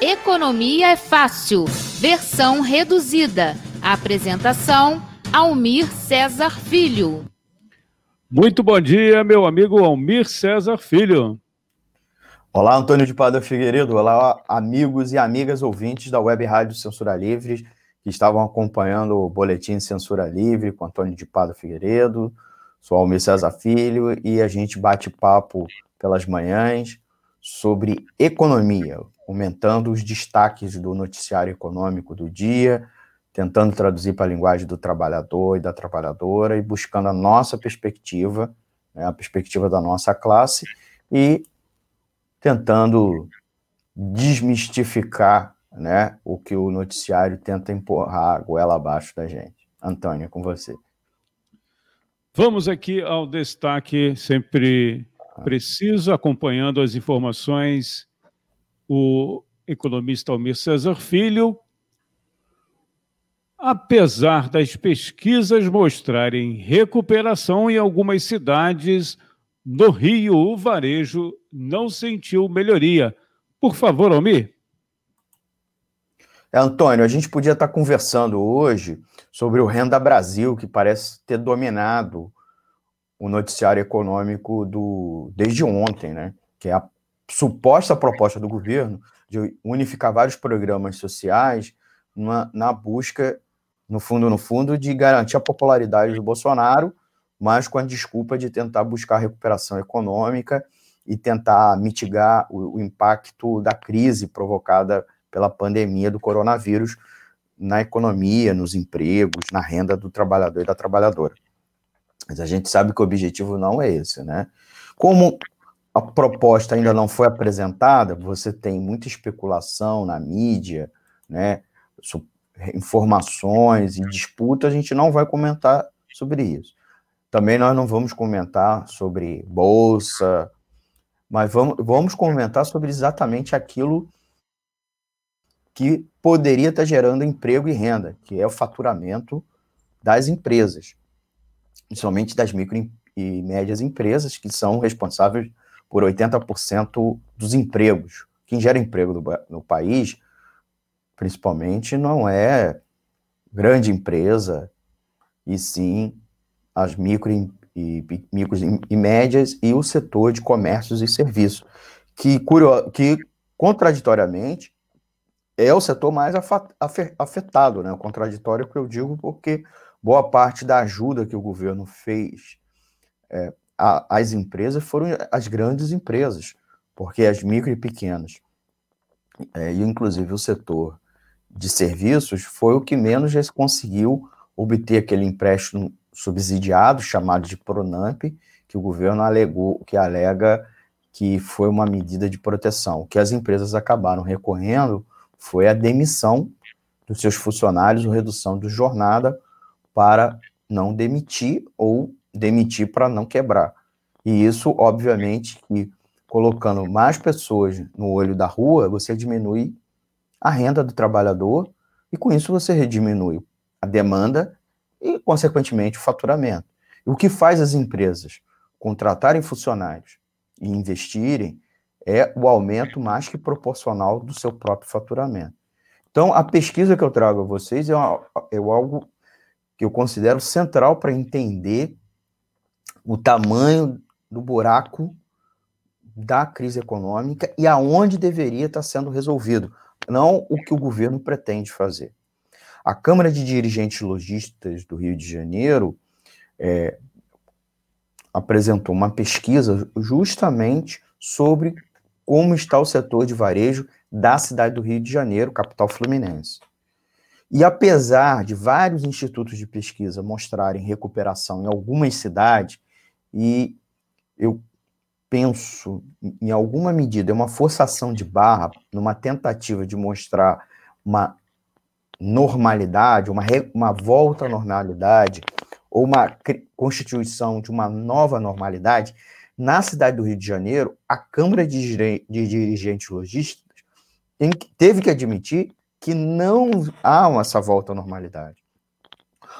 Economia é fácil, versão reduzida. Apresentação: Almir César Filho. Muito bom dia, meu amigo Almir César Filho. Olá, Antônio de Padre Figueiredo. Olá, amigos e amigas ouvintes da Web Rádio Censura Livre, que estavam acompanhando o Boletim Censura Livre com Antônio de Padre Figueiredo. Sou Almir César Filho e a gente bate papo pelas manhãs sobre economia, aumentando os destaques do noticiário econômico do dia, tentando traduzir para a linguagem do trabalhador e da trabalhadora e buscando a nossa perspectiva, né, a perspectiva da nossa classe e tentando desmistificar né, o que o noticiário tenta empurrar a goela abaixo da gente. Antônio, com você. Vamos aqui ao destaque sempre preciso, acompanhando as informações o economista Almir César Filho, apesar das pesquisas mostrarem recuperação em algumas cidades, no Rio, o varejo não sentiu melhoria. Por favor, Almir. É, Antônio, a gente podia estar conversando hoje sobre o Renda Brasil, que parece ter dominado o noticiário econômico do desde ontem, né? Que é a suposta proposta do governo de unificar vários programas sociais na, na busca, no fundo, no fundo, de garantir a popularidade do Bolsonaro, mas com a desculpa de tentar buscar recuperação econômica e tentar mitigar o, o impacto da crise provocada pela pandemia do coronavírus na economia, nos empregos, na renda do trabalhador e da trabalhadora. Mas a gente sabe que o objetivo não é esse, né? Como a proposta ainda não foi apresentada, você tem muita especulação na mídia, né? Informações e disputa, a gente não vai comentar sobre isso. Também nós não vamos comentar sobre bolsa, mas vamos, vamos comentar sobre exatamente aquilo que poderia estar gerando emprego e renda, que é o faturamento das empresas, principalmente das micro e médias empresas, que são responsáveis por 80% dos empregos. Quem gera emprego no, no país, principalmente, não é grande empresa, e sim as micro e, e, micros e médias e o setor de comércios e serviços, que, que contraditoriamente é o setor mais afetado, né? O contraditório que eu digo porque boa parte da ajuda que o governo fez é, a, as empresas foram as grandes empresas, porque as micro e pequenas, é, e inclusive o setor de serviços, foi o que menos conseguiu obter aquele empréstimo subsidiado, chamado de Pronamp, que o governo alegou, que alega que foi uma medida de proteção. O que as empresas acabaram recorrendo foi a demissão dos seus funcionários, ou redução de jornada, para não demitir ou demitir para não quebrar. E isso, obviamente, que colocando mais pessoas no olho da rua, você diminui a renda do trabalhador e com isso você diminui a demanda e, consequentemente, o faturamento. E o que faz as empresas contratarem funcionários e investirem é o aumento mais que proporcional do seu próprio faturamento. Então, a pesquisa que eu trago a vocês é, uma, é algo que eu considero central para entender o tamanho do buraco da crise econômica e aonde deveria estar sendo resolvido, não o que o governo pretende fazer. A Câmara de Dirigentes Logistas do Rio de Janeiro é, apresentou uma pesquisa justamente sobre como está o setor de varejo da cidade do Rio de Janeiro, capital fluminense. E apesar de vários institutos de pesquisa mostrarem recuperação em algumas cidades, e eu penso, em alguma medida, é uma forçação de barra, numa tentativa de mostrar uma normalidade, uma, uma volta à normalidade, ou uma constituição de uma nova normalidade, na cidade do Rio de Janeiro, a Câmara de, Dirigentes Logistas teve que admitir que não há essa volta à normalidade.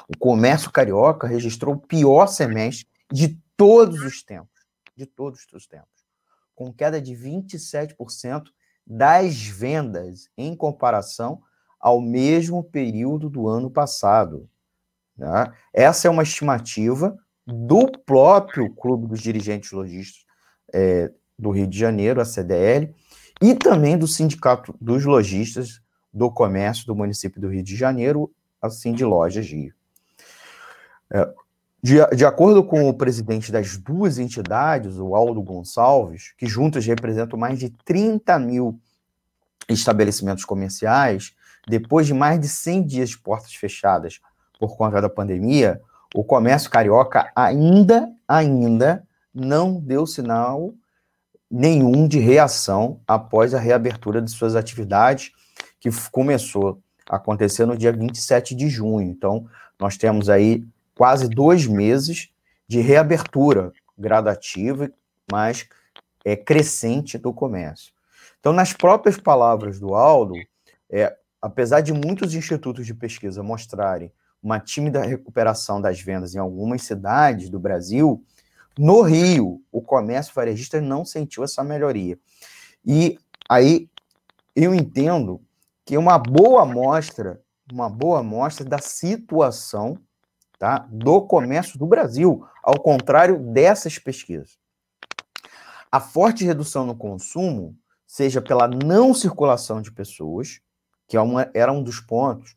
O comércio carioca registrou o pior semestre de todos os tempos, de todos os tempos, com queda de 27% das vendas em comparação ao mesmo período do ano passado. Tá? Essa é uma estimativa do próprio Clube dos Dirigentes Lojistas é, do Rio de Janeiro, a CDL, e também do Sindicato dos Lojistas do Comércio do município do Rio de Janeiro, assim de Lojas Rio. É, de, de, acordo com o presidente das duas entidades, o Aldo Gonçalves, que juntas representam mais de 30 mil estabelecimentos comerciais, depois de mais de 100 dias de portas fechadas por conta da pandemia, o comércio carioca ainda, ainda não deu sinal nenhum de reação após a reabertura de suas atividades, que começou a acontecer no dia 27 de junho. Então, nós temos aí quase dois meses de reabertura gradativa, mas é, crescente do comércio. Então, nas próprias palavras do Aldo, é, apesar de muitos institutos de pesquisa mostrarem uma tímida recuperação das vendas em algumas cidades do Brasil, no Rio, o comércio varejista não sentiu essa melhoria. E aí eu entendo que uma boa amostra, uma boa amostra da situação tá, do comércio do Brasil, ao contrário dessas pesquisas. A forte redução no consumo, seja pela não circulação de pessoas, que é uma, era um dos pontos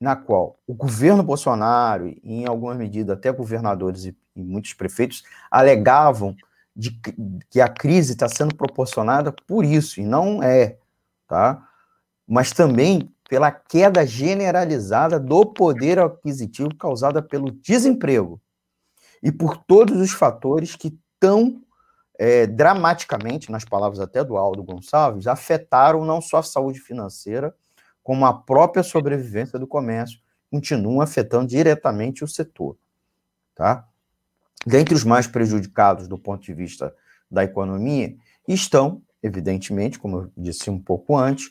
na qual o governo Bolsonaro, e em alguma medida até governadores e, e muitos prefeitos, alegavam de que a crise está sendo proporcionada por isso, e não é, tá? Mas também pela queda generalizada do poder aquisitivo causada pelo desemprego e por todos os fatores que tão é, dramaticamente, nas palavras até do Aldo Gonçalves, afetaram não só a saúde financeira, como a própria sobrevivência do comércio, continuam afetando diretamente o setor. Tá? Dentre os mais prejudicados do ponto de vista da economia estão, evidentemente, como eu disse um pouco antes,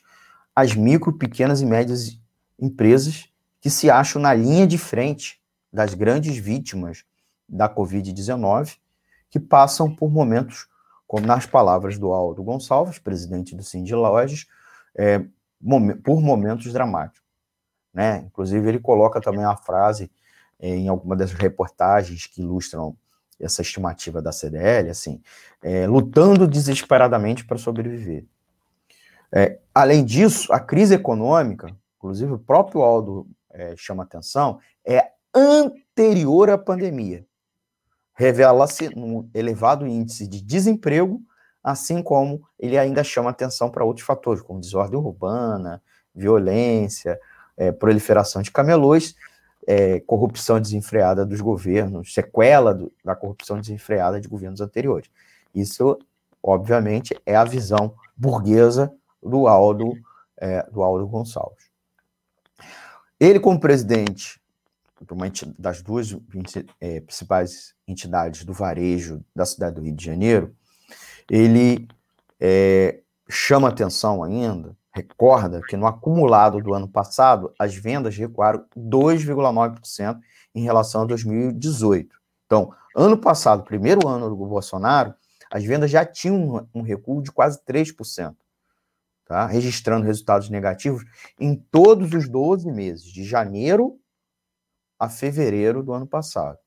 as micro, pequenas e médias empresas que se acham na linha de frente das grandes vítimas da Covid-19, que passam por momentos, como nas palavras do Aldo Gonçalves, presidente do Cindy Lojas, é, por momentos dramáticos. Né? Inclusive, ele coloca também a frase é, em alguma das reportagens que ilustram essa estimativa da CDL, assim, é, lutando desesperadamente para sobreviver. É, além disso, a crise econômica, inclusive o próprio Aldo é, chama atenção, é anterior à pandemia. Revela-se um elevado índice de desemprego assim como ele ainda chama atenção para outros fatores, como desordem urbana, violência, é, proliferação de camelôs, é, corrupção desenfreada dos governos, sequela do, da corrupção desenfreada de governos anteriores. Isso, obviamente, é a visão burguesa do Aldo, é, do Aldo Gonçalves. Ele, como presidente das duas é, principais entidades do varejo da cidade do Rio de Janeiro, ele é, chama atenção ainda, recorda que no acumulado do ano passado, as vendas recuaram 2,9% em relação a 2018. Então, ano passado, primeiro ano do Bolsonaro, as vendas já tinham um recuo de quase 3%, tá? registrando resultados negativos em todos os 12 meses, de janeiro a fevereiro do ano passado.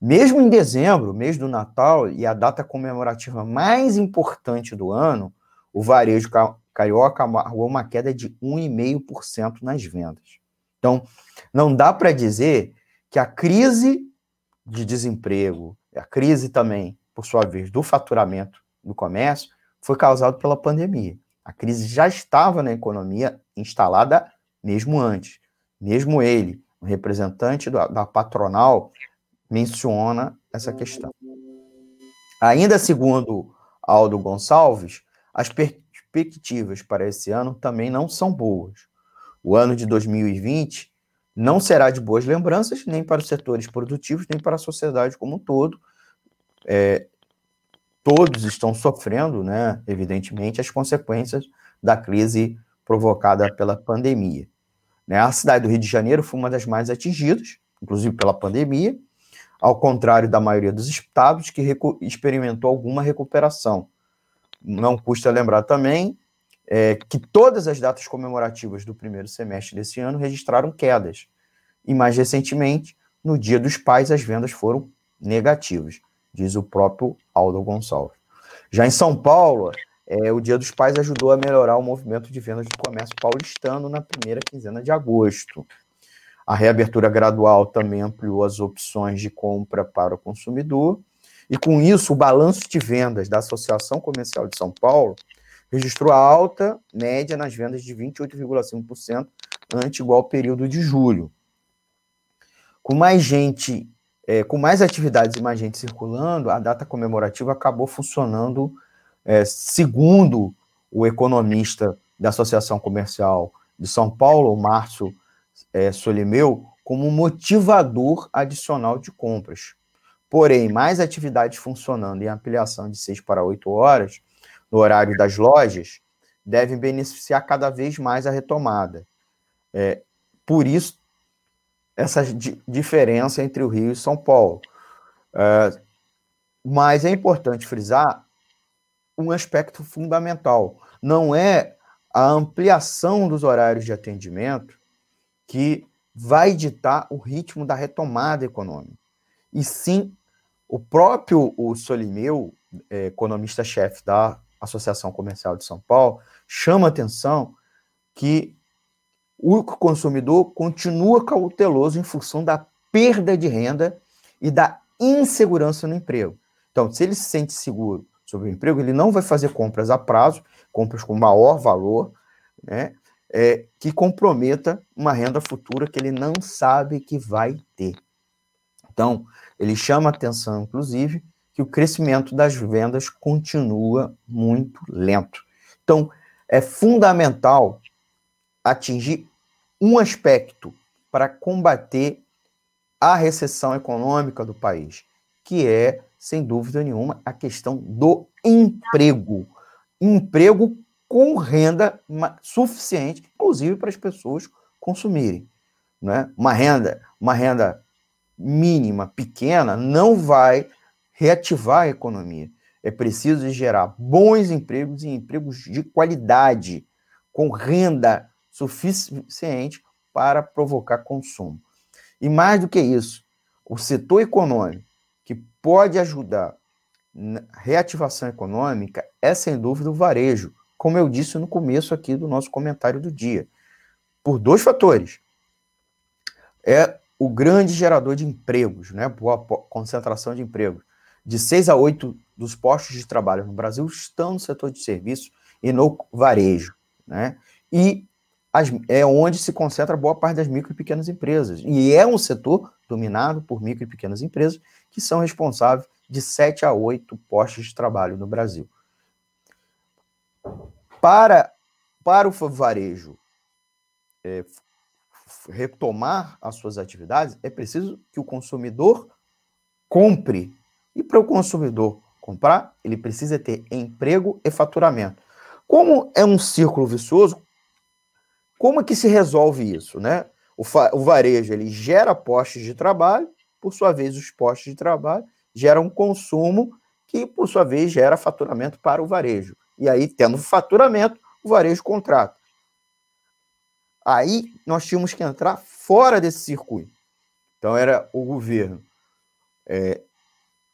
Mesmo em dezembro, mês do Natal e a data comemorativa mais importante do ano, o varejo carioca amargou uma queda de 1,5% nas vendas. Então, não dá para dizer que a crise de desemprego, a crise também, por sua vez, do faturamento do comércio, foi causada pela pandemia. A crise já estava na economia instalada mesmo antes. Mesmo ele, o representante da, da patronal, menciona essa questão. Ainda segundo Aldo Gonçalves, as perspectivas para esse ano também não são boas. O ano de 2020 não será de boas lembranças, nem para os setores produtivos, nem para a sociedade como um todo. É, todos estão sofrendo, né, evidentemente, as consequências da crise provocada pela pandemia. Né? A cidade do Rio de Janeiro foi uma das mais atingidas, inclusive pela pandemia, ao contrário da maioria dos estados que experimentou alguma recuperação. Não custa lembrar também é, que todas as datas comemorativas do primeiro semestre desse ano registraram quedas. E mais recentemente, no Dia dos Pais, as vendas foram negativas, diz o próprio Aldo Gonçalves. Já em São Paulo, é, o Dia dos Pais ajudou a melhorar o movimento de vendas do comércio paulistano na primeira quinzena de agosto. A reabertura gradual também ampliou as opções de compra para o consumidor, e com isso, o balanço de vendas da Associação Comercial de São Paulo registrou a alta média nas vendas de 28,5% ante igual período de julho. Com mais gente, é, com mais atividades mais gente circulando, a data comemorativa acabou funcionando, é, segundo o economista da Associação Comercial de São Paulo, Márcio é, Solimeu, como um motivador adicional de compras. Porém, mais atividades funcionando em ampliação de 6 para 8 horas no horário das lojas devem beneficiar cada vez mais a retomada. É, por isso, essa di diferença entre o Rio e São Paulo. É, mas é importante frisar um aspecto fundamental. Não é a ampliação dos horários de atendimento que vai ditar o ritmo da retomada econômica. E sim, o próprio o Solimeu, é, economista-chefe da Associação Comercial de São Paulo, chama atenção que o consumidor continua cauteloso em função da perda de renda e da insegurança no emprego. Então, se ele se sente seguro sobre o emprego, ele não vai fazer compras a prazo, compras com maior valor, né, é, que comprometa uma renda futura que ele não sabe que vai ter. Então, ele chama atenção, inclusive, que o crescimento das vendas continua muito lento. Então, é fundamental atingir um aspecto para combater a recessão econômica do país, que é, sem dúvida nenhuma, a questão do emprego. Emprego com renda suficiente, inclusive para as pessoas consumirem. Né? Uma renda, uma renda mínima, pequena, não vai reativar a economia. É preciso gerar bons empregos e empregos de qualidade, com renda suficiente para provocar consumo. E mais do que isso, o setor econômico que pode ajudar na reativação econômica é, sem dúvida, o varejo, como eu disse no começo aqui do nosso comentário do dia, por dois fatores. É o grande gerador de empregos, né? Boa concentração de empregos de 6 a 8 dos postos de trabalho no Brasil estão no setor de serviço e no varejo, né? E as, é onde se concentra boa parte das micro e pequenas empresas. E é um setor dominado por micro e pequenas empresas que são responsáveis de 7 a 8 postos de trabalho no Brasil. Para, para o varejo é, retomar as suas atividades, é preciso que o consumidor compre e para o consumidor comprar, ele precisa ter emprego e faturamento. Como é um círculo vicioso, como é que se resolve isso, né? O, o varejo ele gera postos de trabalho, por sua vez os postos de trabalho geram consumo que por sua vez gera faturamento para o varejo. E aí, tendo faturamento, o varejo contrata. Aí nós tínhamos que entrar fora desse circuito. Então era o governo é,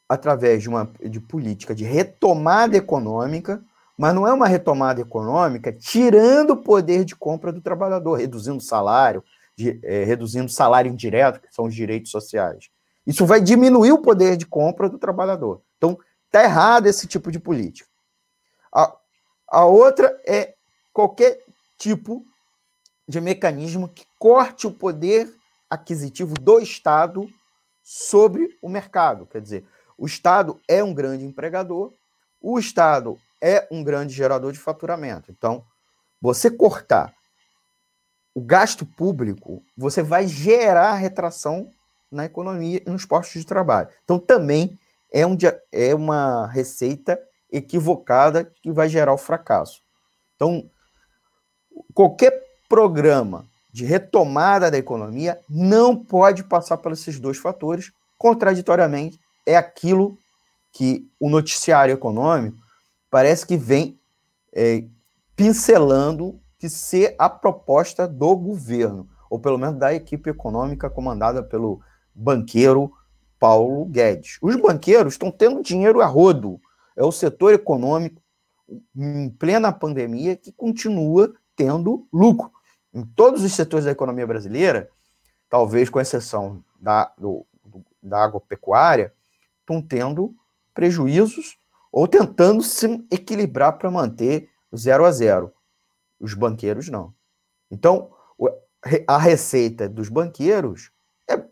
através de uma de política de retomada econômica, mas não é uma retomada econômica tirando o poder de compra do trabalhador, reduzindo o salário, de, é, reduzindo o salário indireto, que são os direitos sociais. Isso vai diminuir o poder de compra do trabalhador. Então, está errado esse tipo de política. A, a outra é qualquer tipo de mecanismo que corte o poder aquisitivo do Estado sobre o mercado. Quer dizer, o Estado é um grande empregador, o Estado é um grande gerador de faturamento. Então, você cortar o gasto público, você vai gerar retração na economia e nos postos de trabalho. Então, também é, um, é uma receita equivocada que vai gerar o fracasso. Então, qualquer programa de retomada da economia não pode passar por esses dois fatores, contraditoriamente, é aquilo que o noticiário econômico parece que vem é, pincelando que ser a proposta do governo, ou pelo menos da equipe econômica comandada pelo banqueiro Paulo Guedes. Os banqueiros estão tendo dinheiro a rodo. É o setor econômico, em plena pandemia, que continua tendo lucro. Em todos os setores da economia brasileira, talvez com exceção da, do, da agropecuária, estão tendo prejuízos ou tentando se equilibrar para manter zero a zero. Os banqueiros não. Então, a receita dos banqueiros é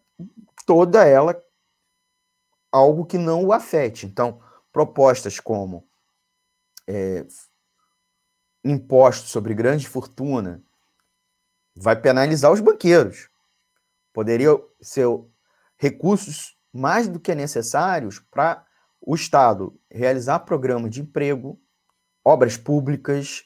toda ela algo que não o afete. Então, propostas como é, imposto sobre grande fortuna vai penalizar os banqueiros. Poderia ser recursos mais do que necessários para o Estado realizar programas de emprego, obras públicas,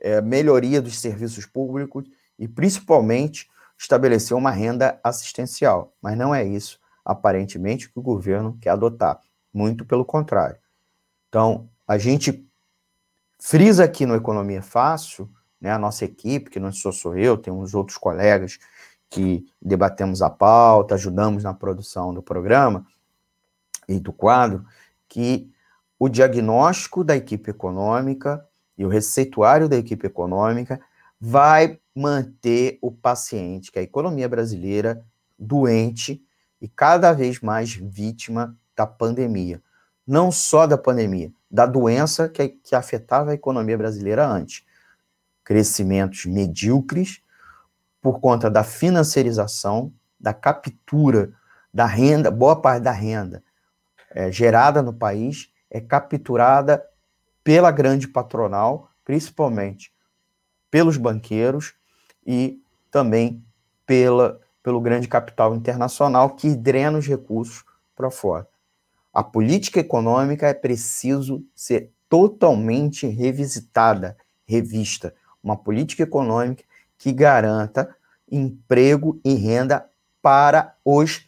é, melhoria dos serviços públicos e, principalmente, estabelecer uma renda assistencial. Mas não é isso, aparentemente, que o governo quer adotar. Muito pelo contrário. Então, a gente frisa aqui no Economia Fácil, né, a nossa equipe, que não sou só eu, tem uns outros colegas que debatemos a pauta, ajudamos na produção do programa e do quadro, que o diagnóstico da equipe econômica e o receituário da equipe econômica vai manter o paciente, que é a economia brasileira, doente e cada vez mais vítima da pandemia. Não só da pandemia, da doença que, que afetava a economia brasileira antes. Crescimentos medíocres por conta da financiarização, da captura da renda, boa parte da renda é, gerada no país é capturada pela grande patronal, principalmente pelos banqueiros e também pela, pelo grande capital internacional que drena os recursos para fora. A política econômica é preciso ser totalmente revisitada, revista. Uma política econômica que garanta emprego e renda para os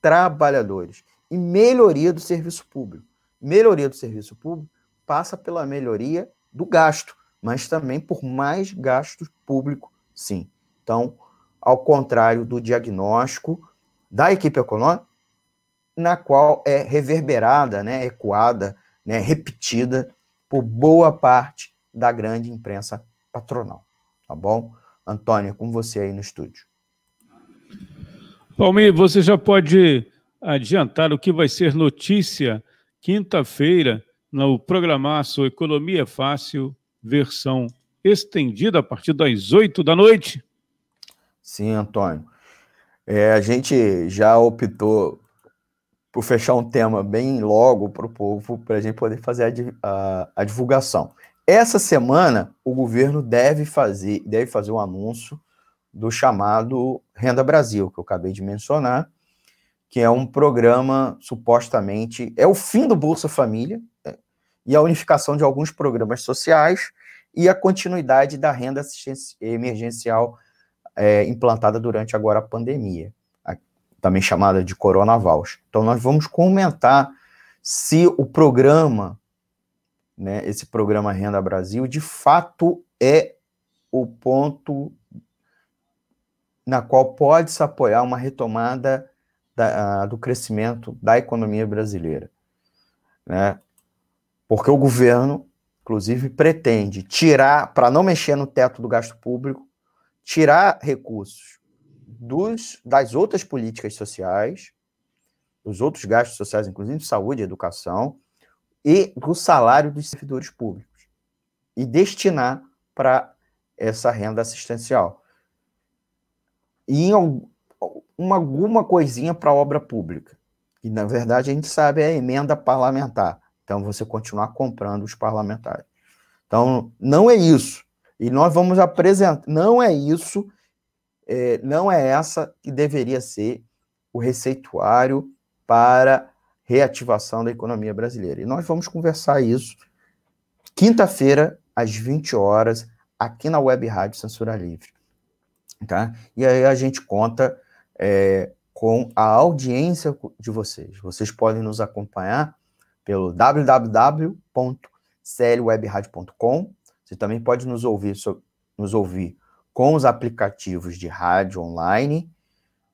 trabalhadores e melhoria do serviço público. Melhoria do serviço público passa pela melhoria do gasto, mas também por mais gasto público, sim. Então, ao contrário do diagnóstico da equipe econômica, na qual é reverberada, né, ecoada, né, repetida por boa parte da grande imprensa patronal. Tá bom? Antônio, com você aí no estúdio. Palmeiras, você já pode adiantar o que vai ser notícia quinta-feira no programaço Economia Fácil, versão estendida a partir das oito da noite? Sim, Antônio. É, a gente já optou por fechar um tema bem logo para o povo, para a gente poder fazer a, a, a, divulgação. Essa semana, o governo deve fazer, deve fazer um anúncio do chamado Renda Brasil, que eu acabei de mencionar, que é um programa supostamente é o fim do Bolsa Família é, e a unificação de alguns programas sociais e a continuidade da renda emergencial é, implantada durante agora a pandemia, também chamada de Corona Voucher. Então nós vamos comentar se o programa, né, esse programa Renda Brasil, de fato é o ponto na qual pode se apoiar uma retomada da, do crescimento da economia brasileira. Né? Porque o governo, inclusive, pretende tirar, para não mexer no teto do gasto público, tirar recursos dos, das outras políticas sociais, dos outros gastos sociais, inclusive de saúde e educação, e do salário dos servidores públicos, e destinar para essa renda assistencial. E em, uma, alguma coisinha para obra pública. E, na verdade, a gente sabe é a emenda parlamentar. Então, você continuar comprando os parlamentares. Então, não é isso. E nós vamos apresentar. Não é isso, é, não é essa que deveria ser o receituário para reativação da economia brasileira. E nós vamos conversar isso quinta-feira, às 20 horas, aqui na Web Rádio Censura Livre. Tá? E aí a gente conta é, com a audiência de vocês. Vocês podem nos acompanhar pelo www.clwebradio.com. Você também pode nos ouvir, nos ouvir com os aplicativos de rádio online,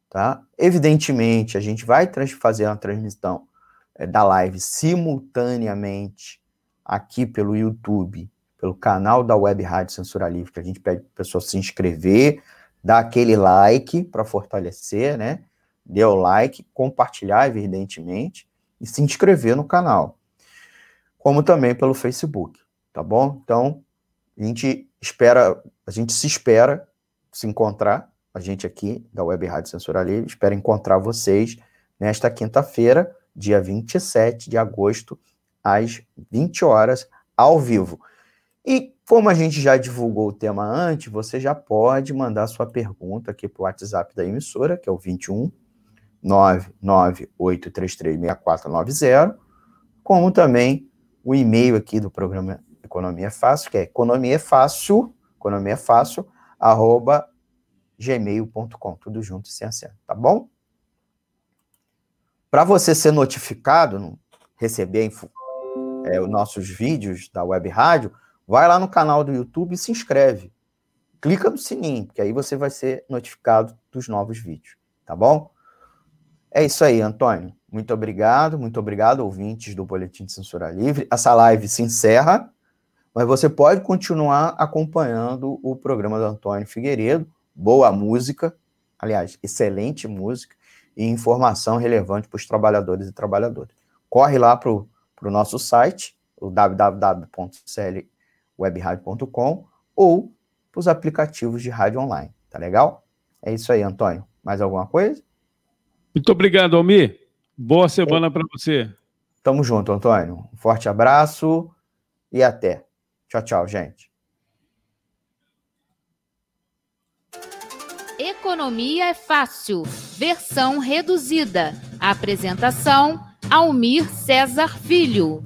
tá? Evidentemente, a gente vai fazer uma transmissão é, da live simultaneamente aqui pelo YouTube, pelo canal da Web Rádio Censura Livre, que a gente pede para a pessoa se inscrever, dar aquele like para fortalecer, né? Dê o like, compartilhar, evidentemente, e se inscrever no canal. Como também pelo Facebook, tá bom? Então, a gente espera, a gente se espera se encontrar, a gente aqui da Web Rádio Censura Livre, espera encontrar vocês nesta quinta-feira, dia 27 de agosto, às 20 horas, ao vivo. E como a gente já divulgou o tema antes, você já pode mandar sua pergunta aqui para o WhatsApp da emissora, que é o 21 998336490, como também o e-mail aqui do programa Economia Fácil, que é economia fácil, economia fácil, arroba gmail.com, tudo junto sem acento, tá bom? Para você ser notificado, receber é, os nossos vídeos da Web Rádio, vai lá no canal do YouTube e se inscreve. Clica no sininho, porque aí você vai ser notificado dos novos vídeos, tá bom? É isso aí, Antônio. Muito obrigado, muito obrigado, ouvintes do Boletim de Censura Livre. Essa live se encerra, mas você pode continuar acompanhando o programa do Antônio Figueiredo. Boa música, aliás, excelente música e informação relevante para os trabalhadores e trabalhadoras. Corre lá para o nosso site, o www.clwebradio.com ou para os aplicativos de rádio online. Tá legal? É isso aí, Antônio. Mais alguma coisa? Muito obrigado, Almir. Boa semana para você. Tamo junto, Antônio. Um forte abraço e até. Tchau, tchau, gente. Economia é fácil. Versão reduzida. Apresentação: Almir César Filho.